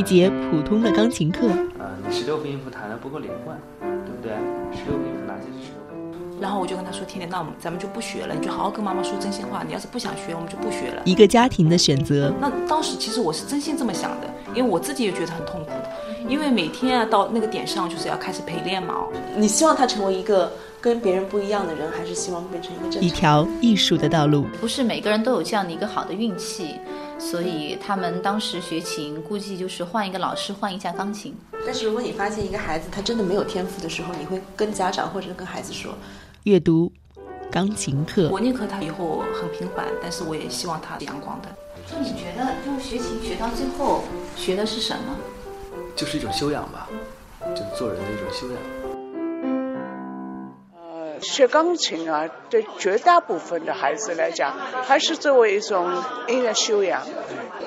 节普通的钢琴课。呃，你十六分音符弹的不够连贯，对不对？十六分音符哪些是十六分？然后我就跟他说：“天天，那我们咱们就不学了，你就好好跟妈妈说真心话。你要是不想学，我们就不学了。”一个家庭的选择。那当时其实我是真心这么想的，因为我自己也觉得很痛苦，因为每天啊到那个点上就是要开始陪练嘛。你希望他成为一个跟别人不一样的人，还是希望变成一个正一条艺术的道路？不是每个人都有这样的一个好的运气。所以他们当时学琴，估计就是换一个老师，换一架钢琴。但是如果你发现一个孩子他真的没有天赋的时候，你会跟家长或者跟孩子说，阅读钢琴课。我宁可他以后很平凡，但是我也希望他阳光的。就你觉得，就是学琴学到最后，学的是什么？就是一种修养吧，就做人的一种修养。学钢琴啊，对绝大部分的孩子来讲，还是作为一种音乐修养，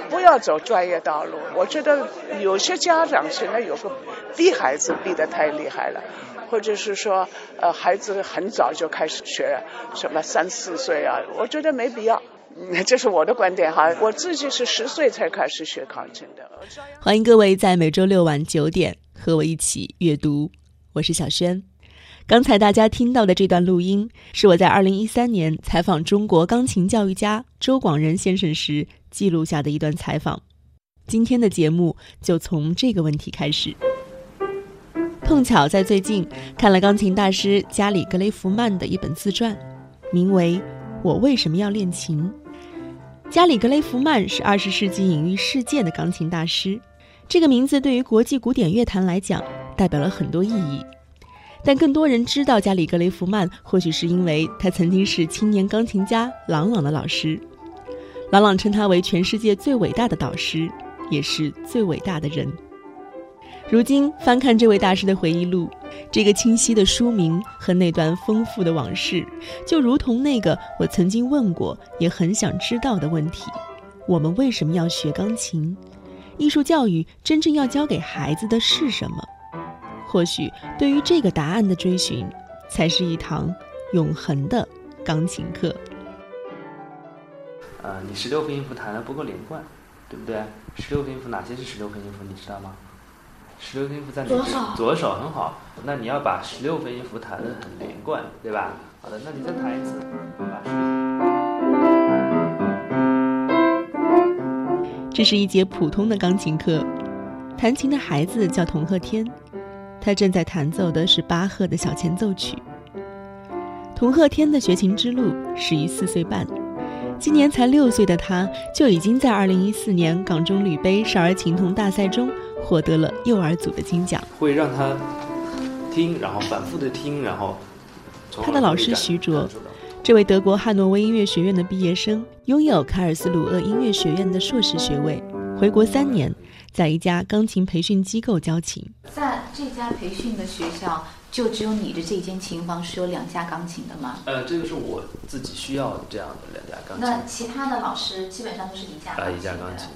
不要走专业道路。我觉得有些家长现在有个逼孩子逼得太厉害了，或者是说，呃，孩子很早就开始学什么三四岁啊，我觉得没必要。这是我的观点哈，我自己是十岁才开始学钢琴的。欢迎各位在每周六晚九点和我一起阅读，我是小轩。刚才大家听到的这段录音，是我在二零一三年采访中国钢琴教育家周广仁先生时记录下的一段采访。今天的节目就从这个问题开始。碰巧在最近看了钢琴大师加里·格雷弗曼的一本自传，名为《我为什么要练琴》。加里·格雷弗曼是二十世纪隐喻世界的钢琴大师，这个名字对于国际古典乐坛来讲，代表了很多意义。但更多人知道加里·格雷弗曼，或许是因为他曾经是青年钢琴家朗朗的老师。朗朗称他为全世界最伟大的导师，也是最伟大的人。如今翻看这位大师的回忆录，这个清晰的书名和那段丰富的往事，就如同那个我曾经问过也很想知道的问题：我们为什么要学钢琴？艺术教育真正要教给孩子的是什么？或许，对于这个答案的追寻，才是一堂永恒的钢琴课。呃，你十六分音符弹的不够连贯，对不对？十六分音符哪些是十六分音符？你知道吗？十六分音符在哪？左手。左手很好。那你要把十六分音符弹的很连贯，对吧？好的，那你再弹一次。这是一节普通的钢琴课，弹琴的孩子叫童鹤天。他正在弹奏的是巴赫的小前奏曲。童鹤天的学琴之路始于四岁半，今年才六岁的他，就已经在2014年港中旅杯少儿琴童大赛中获得了幼儿组的金奖。会让他听，然后反复的听，然后他的老师徐卓，这位德国汉诺威音乐学院的毕业生，拥有卡尔斯鲁厄音乐学院的硕士学位，回国三年。在一家钢琴培训机构教琴，在这家培训的学校，就只有你的这间琴房是有两架钢琴的吗？呃，这个是我自己需要这样的两架钢琴。那其他的老师基本上都是一架啊，一架钢琴。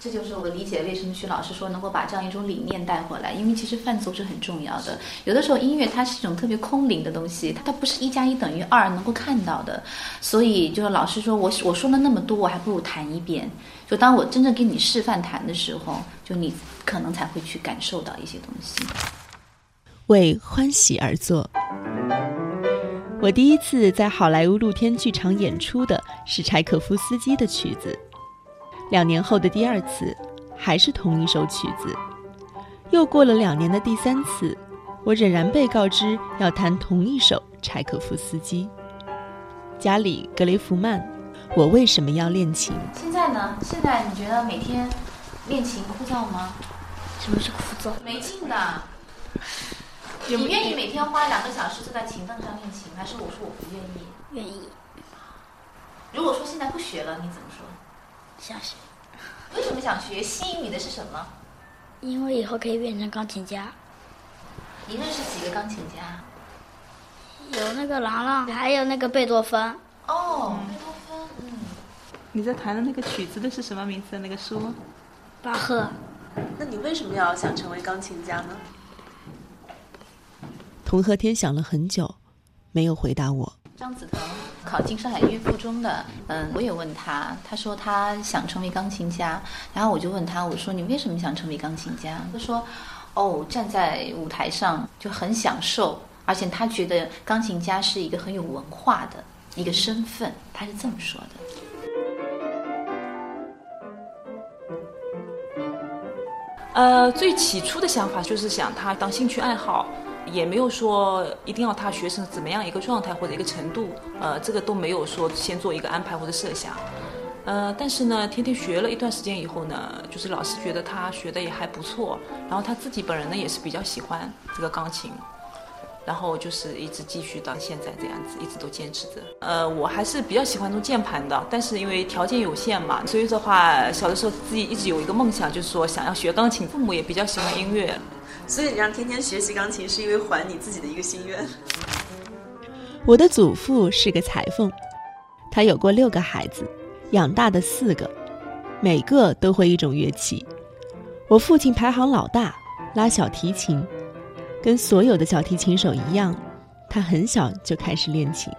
这就是我理解为什么徐老师说能够把这样一种理念带回来，因为其实伴奏是很重要的。有的时候音乐它是一种特别空灵的东西，它它不是一加一等于二能够看到的。所以就是老师说我我说了那么多，我还不如弹一遍。就当我真正给你示范弹的时候，就你可能才会去感受到一些东西。为欢喜而作。我第一次在好莱坞露天剧场演出的是柴可夫斯基的曲子。两年后的第二次，还是同一首曲子。又过了两年的第三次，我仍然被告知要弹同一首柴可夫斯基。加里·格雷弗曼，我为什么要练琴？现在呢？现在你觉得每天练琴枯燥吗？什么是枯燥？没劲的。你愿意每天花两个小时坐在琴凳上练琴，还是我说我不愿意？愿意。如果说现在不学了，你怎么说？想学，为什么想学？吸引你的是什么？因为以后可以变成钢琴家。你认识几个钢琴家？有那个郎朗，还有那个贝多芬。哦，贝多芬，嗯。你在弹的那个曲子的是什么名字那个书？巴赫。那你为什么要想成为钢琴家呢？童鹤天想了很久，没有回答我。张子腾考进上海音乐附中的，嗯，我也问他，他说他想成为钢琴家，然后我就问他，我说你为什么想成为钢琴家？他说，哦，站在舞台上就很享受，而且他觉得钢琴家是一个很有文化的一个身份，他是这么说的。呃，最起初的想法就是想他当兴趣爱好。也没有说一定要他学成怎么样一个状态或者一个程度，呃，这个都没有说先做一个安排或者设想，呃，但是呢，天天学了一段时间以后呢，就是老师觉得他学的也还不错，然后他自己本人呢也是比较喜欢这个钢琴，然后就是一直继续到现在这样子，一直都坚持着。呃，我还是比较喜欢弄键盘的，但是因为条件有限嘛，所以的话，小的时候自己一直有一个梦想，就是说想要学钢琴，父母也比较喜欢音乐。所以你让天天学习钢琴，是因为还你自己的一个心愿。我的祖父是个裁缝，他有过六个孩子，养大的四个，每个都会一种乐器。我父亲排行老大，拉小提琴，跟所有的小提琴手一样，他很小就开始练琴。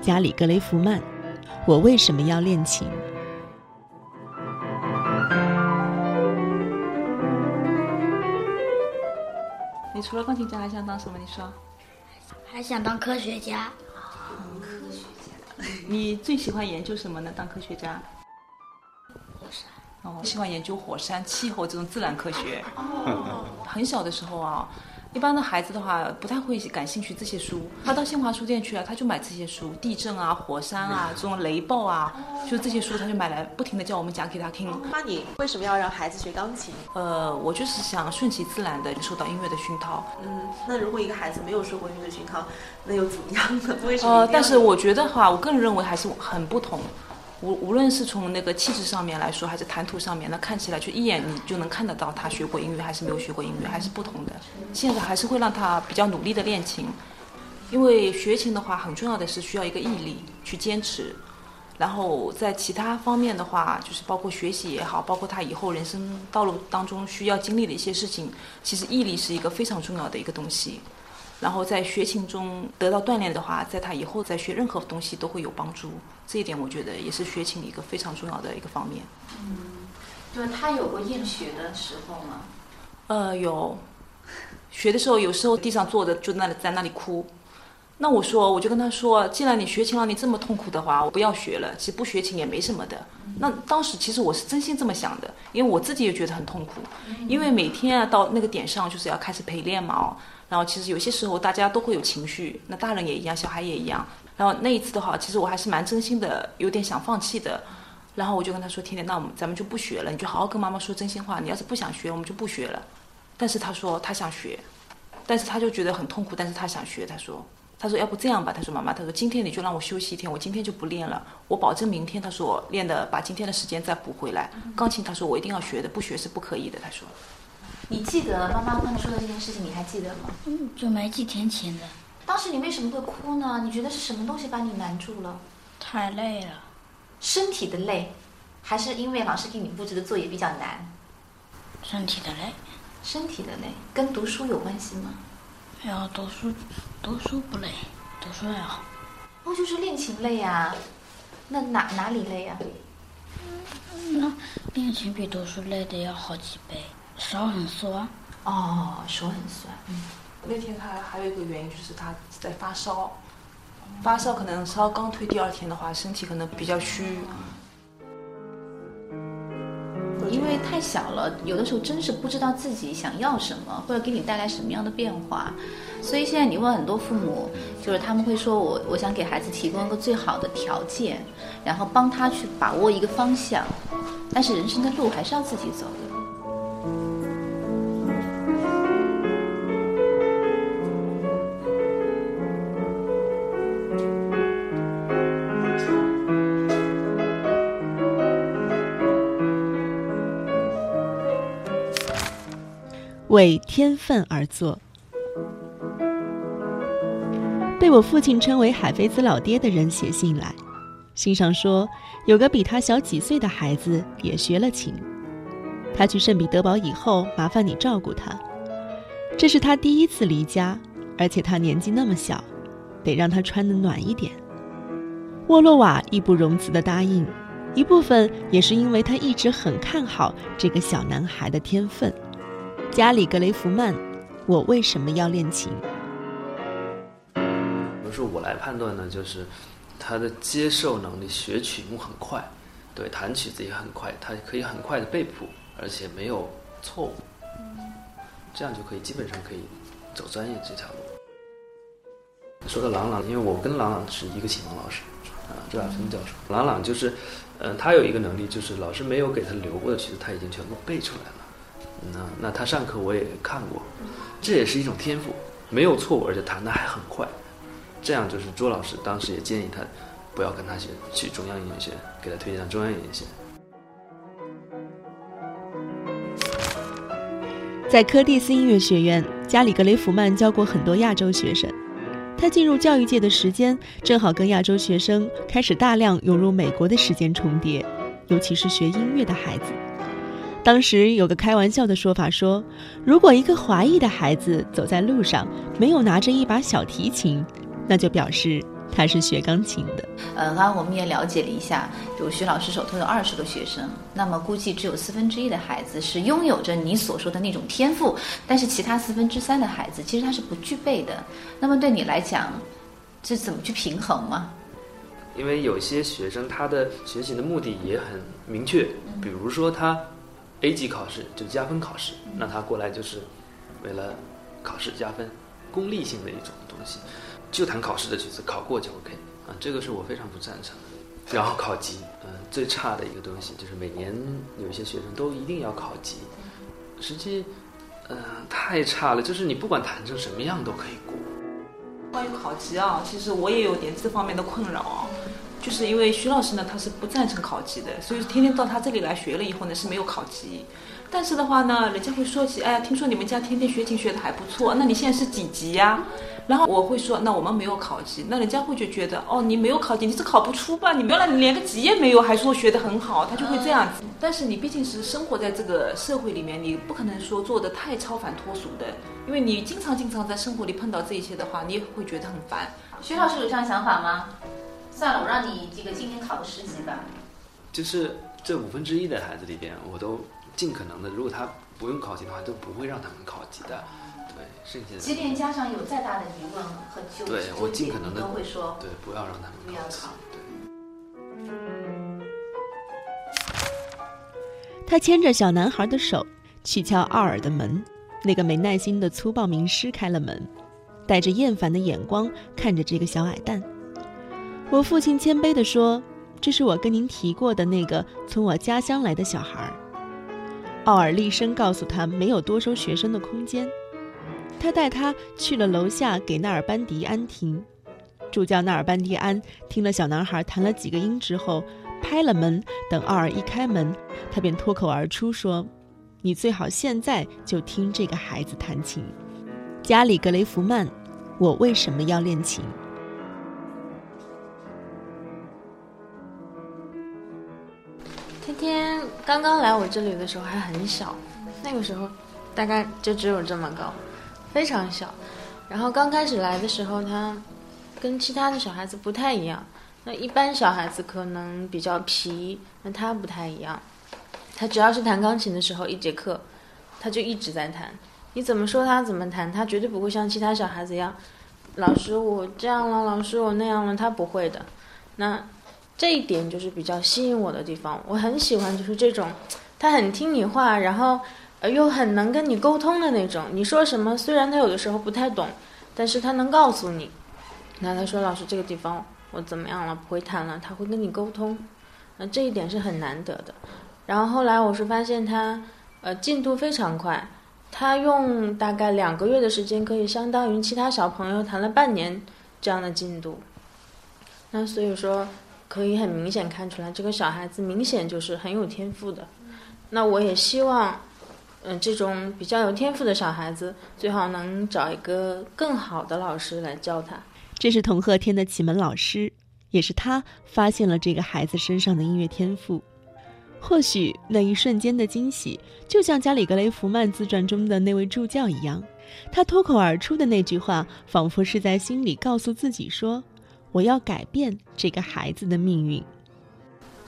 加里·格雷夫曼，我为什么要练琴？你除了钢琴家还想当什么？你说，还想当科学家。科学家。你最喜欢研究什么呢？当科学家？火山。哦，喜欢研究火山、气候这种自然科学。哦。很小的时候啊。一般的孩子的话，不太会感兴趣这些书。他到新华书店去了，他就买这些书，地震啊、火山啊、这种雷暴啊，就这些书，他就买来，不停的叫我们讲给他听。那，你为什么要让孩子学钢琴？呃，我就是想顺其自然的受到音乐的熏陶。嗯，那如果一个孩子没有受过音乐熏陶，那又怎么样呢？为什么？呃，但是我觉得哈，我个人认为还是很不同。无无论是从那个气质上面来说，还是谈吐上面，那看起来就一眼你就能看得到他学过英语还是没有学过英语，还是不同的。现在还是会让他比较努力的练琴，因为学琴的话，很重要的是需要一个毅力去坚持。然后在其他方面的话，就是包括学习也好，包括他以后人生道路当中需要经历的一些事情，其实毅力是一个非常重要的一个东西。然后在学琴中得到锻炼的话，在他以后再学任何东西都会有帮助。这一点我觉得也是学琴一个非常重要的一个方面。嗯，对他有过厌学的时候吗？呃，有。学的时候，有时候地上坐着就那里在那里哭。那我说，我就跟他说，既然你学琴让你这么痛苦的话，我不要学了。其实不学琴也没什么的。那当时其实我是真心这么想的，因为我自己也觉得很痛苦，因为每天啊到那个点上就是要开始陪练嘛。然后其实有些时候大家都会有情绪，那大人也一样，小孩也一样。然后那一次的话，其实我还是蛮真心的，有点想放弃的。然后我就跟他说：“天天，那我们咱们就不学了，你就好好跟妈妈说真心话。你要是不想学，我们就不学了。”但是他说他想学，但是他就觉得很痛苦，但是他想学。他说：“他说要不这样吧？他说妈妈，他说今天你就让我休息一天，我今天就不练了。我保证明天他说练的把今天的时间再补回来。钢琴他说我一定要学的，不学是不可以的。”他说。你记得妈妈跟你说的这件事情，你还记得吗？嗯，就没几天前的。当时你为什么会哭呢？你觉得是什么东西把你难住了？太累了。身体的累，还是因为老师给你布置的作业比较难？身体的累。身体的累跟读书有关系吗？哎呀，读书读书不累，读书还好。哦，就是练琴累呀。那哪哪里累呀？那练琴比读书累的要好几倍。手很酸，哦，手很酸。嗯，那天他还有一个原因就是他在发烧，发烧可能烧刚退第二天的话，身体可能比较虚。因为太小了，有的时候真是不知道自己想要什么，或者给你带来什么样的变化。所以现在你问很多父母，就是他们会说我我想给孩子提供一个最好的条件，然后帮他去把握一个方向，但是人生的路还是要自己走的。为天分而做。被我父亲称为“海菲兹老爹”的人写信来，信上说有个比他小几岁的孩子也学了琴。他去圣彼得堡以后，麻烦你照顾他。这是他第一次离家，而且他年纪那么小，得让他穿得暖一点。沃洛瓦义不容辞地答应，一部分也是因为他一直很看好这个小男孩的天分。加里格雷弗曼，我为什么要练琴？比如说我来判断呢，就是他的接受能力，学曲目很快，对，弹曲子也很快，他可以很快的背谱，而且没有错误，这样就可以基本上可以走专业这条路。说到朗朗，因为我跟朗朗是一个启蒙老师。啊，周亚芬教授，朗朗就是，嗯，他有一个能力，就是老师没有给他留过的曲子，他已经全部背出来了。那那他上课我也看过，这也是一种天赋，没有错误，而且弹的还很快。这样就是朱老师当时也建议他，不要跟他学去中央音乐学院，给他推荐到中央音乐学院。在柯蒂斯音乐学院，加里格雷弗曼教过很多亚洲学生。他进入教育界的时间正好跟亚洲学生开始大量涌入美国的时间重叠，尤其是学音乐的孩子。当时有个开玩笑的说法说，如果一个华裔的孩子走在路上没有拿着一把小提琴，那就表示。他是学钢琴的。呃，刚刚我们也了解了一下，就徐老师手头有二十个学生，那么估计只有四分之一的孩子是拥有着你所说的那种天赋，但是其他四分之三的孩子其实他是不具备的。那么对你来讲，这怎么去平衡吗？因为有些学生他的学习的目的也很明确，比如说他 A 级考试就加分考试，那他过来就是为了考试加分，功利性的一种东西。就谈考试的曲子，考过就 OK 啊，这个是我非常不赞成的。然后考级，嗯，最差的一个东西就是每年有一些学生都一定要考级，实际，嗯，太差了。就是你不管弹成什么样都可以过。关于考级啊，其实我也有点这方面的困扰，就是因为徐老师呢，他是不赞成考级的，所以天天到他这里来学了以后呢，是没有考级。但是的话呢，人家会说起，哎呀，听说你们家天天学琴学的还不错，那你现在是几级呀？然后我会说，那我们没有考级，那人家会就觉得，哦，你没有考级，你是考不出吧？你原来你连个级也没有，还说学得很好，他就会这样子。但是你毕竟是生活在这个社会里面，你不可能说做的太超凡脱俗的，因为你经常经常在生活里碰到这一些的话，你也会觉得很烦。徐老师有这样想法吗？算了，我让你这个今年考个十级吧。就是这五分之一的孩子里边，我都尽可能的，如果他不用考级的话，都不会让他们考级的。即便家长有再大的疑问和纠对我尽可能的都会说，对，不要让他们不要考。他牵着小男孩的手去敲奥尔的门，那个没耐心的粗暴名师开了门，带着厌烦的眼光看着这个小矮蛋。我父亲谦卑地说：“这是我跟您提过的那个从我家乡来的小孩。”奥尔厉声告诉他，没有多收学生的空间。他带他去了楼下给纳尔班迪安听，助教纳尔班迪安听了小男孩弹了几个音之后，拍了门。等奥尔一开门，他便脱口而出说：“你最好现在就听这个孩子弹琴。”加里格雷弗曼，我为什么要练琴？刚刚来我这里的时候还很小，那个时候大概就只有这么高。非常小，然后刚开始来的时候，他跟其他的小孩子不太一样。那一般小孩子可能比较皮，那他不太一样。他只要是弹钢琴的时候，一节课他就一直在弹。你怎么说他怎么弹，他绝对不会像其他小孩子一样，老师我这样了，老师我那样了，他不会的。那这一点就是比较吸引我的地方。我很喜欢就是这种，他很听你话，然后。又很能跟你沟通的那种，你说什么，虽然他有的时候不太懂，但是他能告诉你。那他说老师这个地方我怎么样了，不会弹了，他会跟你沟通，那这一点是很难得的。然后后来我是发现他，呃，进度非常快，他用大概两个月的时间，可以相当于其他小朋友弹了半年这样的进度。那所以说，可以很明显看出来，这个小孩子明显就是很有天赋的。那我也希望。嗯，这种比较有天赋的小孩子，最好能找一个更好的老师来教他。这是童鹤天的启蒙老师，也是他发现了这个孩子身上的音乐天赋。或许那一瞬间的惊喜，就像加里·格雷弗曼自传中的那位助教一样，他脱口而出的那句话，仿佛是在心里告诉自己说：“我要改变这个孩子的命运。”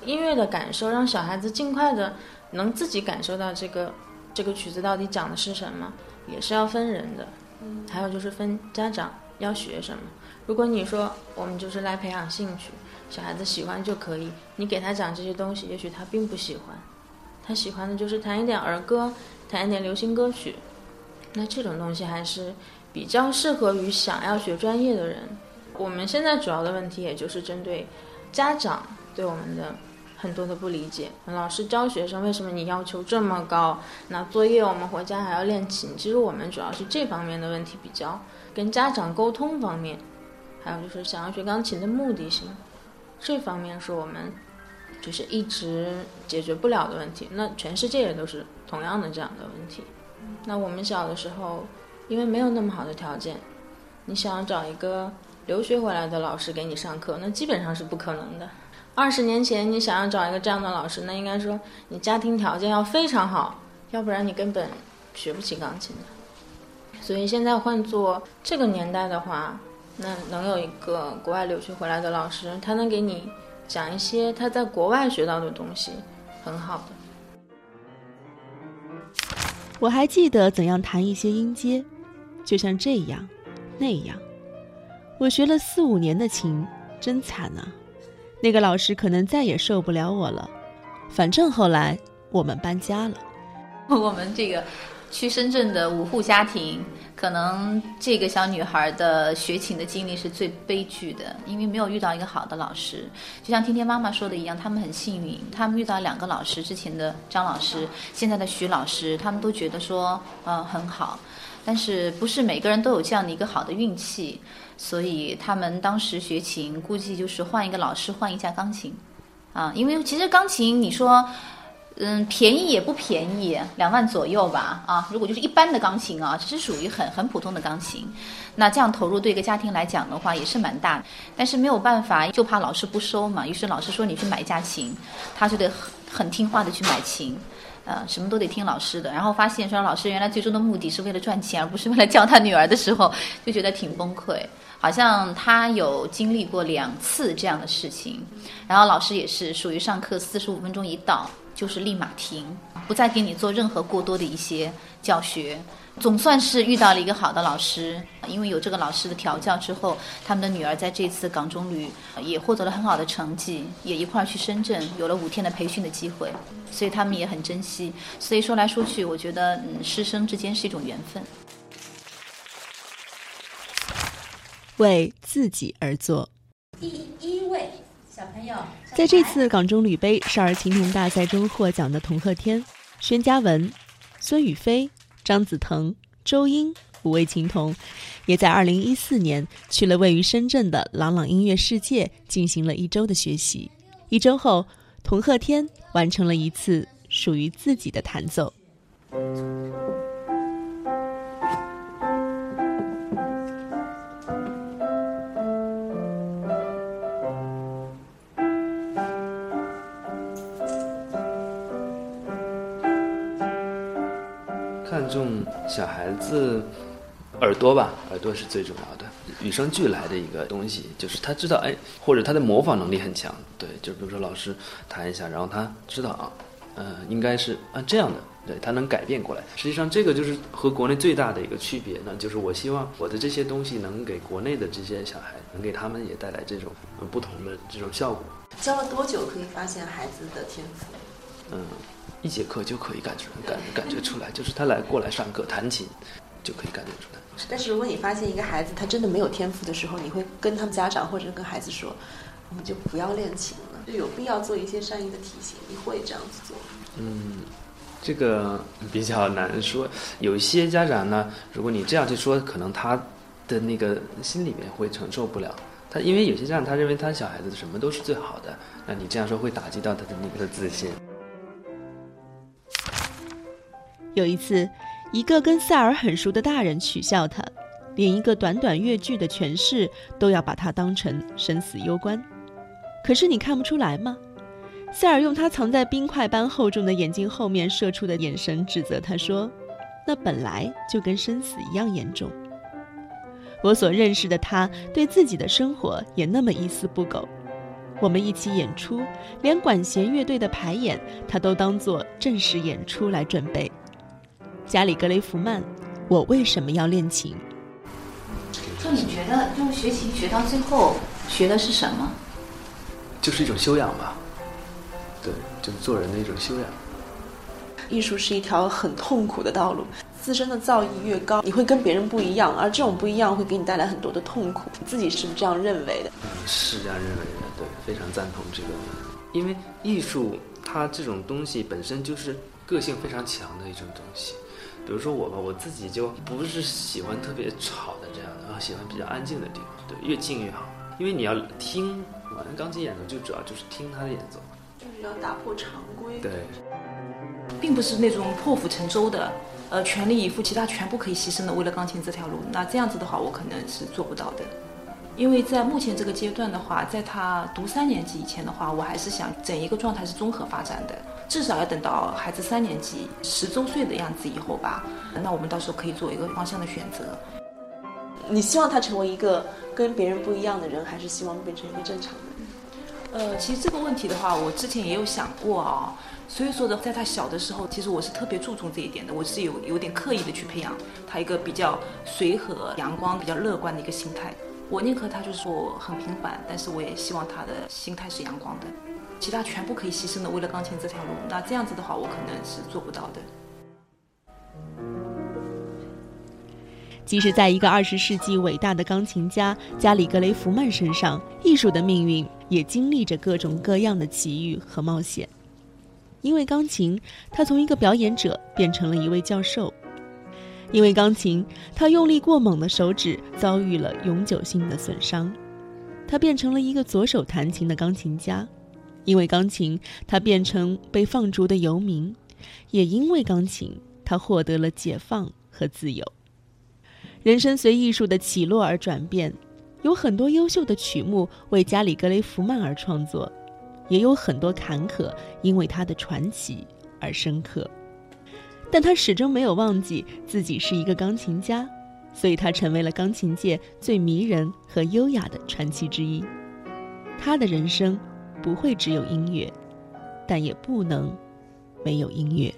音乐的感受，让小孩子尽快的能自己感受到这个这个曲子到底讲的是什么，也是要分人的。嗯，还有就是分家长要学什么。如果你说我们就是来培养兴趣。小孩子喜欢就可以，你给他讲这些东西，也许他并不喜欢，他喜欢的就是弹一点儿歌，弹一点流行歌曲，那这种东西还是比较适合于想要学专业的人。我们现在主要的问题，也就是针对家长对我们的很多的不理解。老师教学生为什么你要求这么高？那作业我们回家还要练琴。其实我们主要是这方面的问题比较，跟家长沟通方面，还有就是想要学钢琴的目的性。这方面是我们就是一直解决不了的问题。那全世界也都是同样的这样的问题。那我们小的时候，因为没有那么好的条件，你想要找一个留学回来的老师给你上课，那基本上是不可能的。二十年前，你想要找一个这样的老师，那应该说你家庭条件要非常好，要不然你根本学不起钢琴的。所以现在换做这个年代的话。那能有一个国外留学回来的老师，他能给你讲一些他在国外学到的东西，很好的。我还记得怎样弹一些音阶，就像这样，那样。我学了四五年的琴，真惨啊！那个老师可能再也受不了我了。反正后来我们搬家了。我们这个去深圳的五户家庭。可能这个小女孩的学琴的经历是最悲剧的，因为没有遇到一个好的老师。就像天天妈妈说的一样，他们很幸运，他们遇到两个老师，之前的张老师，现在的徐老师，他们都觉得说，嗯，很好。但是不是每个人都有这样的一个好的运气，所以他们当时学琴，估计就是换一个老师，换一架钢琴，啊，因为其实钢琴，你说。嗯，便宜也不便宜，两万左右吧。啊，如果就是一般的钢琴啊，只是属于很很普通的钢琴。那这样投入对一个家庭来讲的话，也是蛮大。但是没有办法，就怕老师不收嘛。于是老师说你去买一架琴，他就得很很听话的去买琴，呃，什么都得听老师的。然后发现说老师原来最终的目的是为了赚钱，而不是为了教他女儿的时候，就觉得挺崩溃。好像他有经历过两次这样的事情。然后老师也是属于上课四十五分钟一到。就是立马停，不再给你做任何过多的一些教学。总算是遇到了一个好的老师，因为有这个老师的调教之后，他们的女儿在这次港中旅也获得了很好的成绩，也一块儿去深圳有了五天的培训的机会，所以他们也很珍惜。所以说来说去，我觉得嗯，师生之间是一种缘分。为自己而做。第一位。小朋友，在这次港中旅杯少儿琴童大赛中获奖的童鹤天、宣嘉文、孙雨霏、张子腾、周英五位琴童，也在2014年去了位于深圳的朗朗音乐世界进行了一周的学习。一周后，童鹤天完成了一次属于自己的弹奏。重小孩子耳朵吧，耳朵是最重要的，与生俱来的一个东西，就是他知道，哎，或者他的模仿能力很强，对，就比如说老师弹一下，然后他知道啊，呃，应该是啊这样的，对他能改变过来。实际上，这个就是和国内最大的一个区别，那就是我希望我的这些东西能给国内的这些小孩，能给他们也带来这种不同的这种效果。教了多久可以发现孩子的天赋？嗯。一节课就可以感觉感感觉出来，就是他来过来上课弹琴，就可以感觉出来。但是如果你发现一个孩子他真的没有天赋的时候，你会跟他们家长或者跟孩子说，我们就不要练琴了，就有必要做一些善意的提醒。你会这样子做？嗯，这个比较难说。有一些家长呢，如果你这样去说，可能他的那个心里面会承受不了。他因为有些家长他认为他小孩子什么都是最好的，那你这样说会打击到他的那个自信。有一次，一个跟塞尔很熟的大人取笑他，连一个短短越剧的诠释都要把他当成生死攸关。可是你看不出来吗？塞尔用他藏在冰块般厚重的眼睛后面射出的眼神指责他说：“那本来就跟生死一样严重。”我所认识的他，对自己的生活也那么一丝不苟。我们一起演出，连管弦乐队的排演，他都当做正式演出来准备。加里·格雷弗曼，我为什么要练琴？就你觉得，就学琴学到最后，学的是什么？就是一种修养吧。对，就是做人的一种修养。艺术是一条很痛苦的道路，自身的造诣越高，你会跟别人不一样，而这种不一样会给你带来很多的痛苦。自己是不是这样认为的？嗯，是这样认为的。对，非常赞同这个。因为艺术它这种东西本身就是个性非常强的一种东西。比如说我吧，我自己就不是喜欢特别吵的这样的，然后喜欢比较安静的地方。对，越静越好，因为你要听完钢琴演奏，就主要就是听他的演奏。就是要打破常规。对。并不是那种破釜沉舟的，呃，全力以赴，其他全部可以牺牲的，为了钢琴这条路。那这样子的话，我可能是做不到的。因为在目前这个阶段的话，在他读三年级以前的话，我还是想整一个状态是综合发展的，至少要等到孩子三年级十周岁的样子以后吧。那我们到时候可以做一个方向的选择。你希望他成为一个跟别人不一样的人，还是希望变成一个正常的人？呃，其实这个问题的话，我之前也有想过啊。所以说的，在他小的时候，其实我是特别注重这一点的。我是有有点刻意的去培养他一个比较随和、阳光、比较乐观的一个心态。我宁可他就是说很平凡，但是我也希望他的心态是阳光的。其他全部可以牺牲的，为了钢琴这条路，那这样子的话，我可能是做不到的。即使在一个二十世纪伟大的钢琴家加里·格雷弗曼身上，艺术的命运也经历着各种各样的奇遇和冒险。因为钢琴，他从一个表演者变成了一位教授；因为钢琴，他用力过猛的手指遭遇了永久性的损伤，他变成了一个左手弹琴的钢琴家；因为钢琴，他变成被放逐的游民；也因为钢琴，他获得了解放和自由。人生随艺术的起落而转变，有很多优秀的曲目为加里·格雷弗曼而创作。也有很多坎坷，因为他的传奇而深刻，但他始终没有忘记自己是一个钢琴家，所以他成为了钢琴界最迷人和优雅的传奇之一。他的人生不会只有音乐，但也不能没有音乐。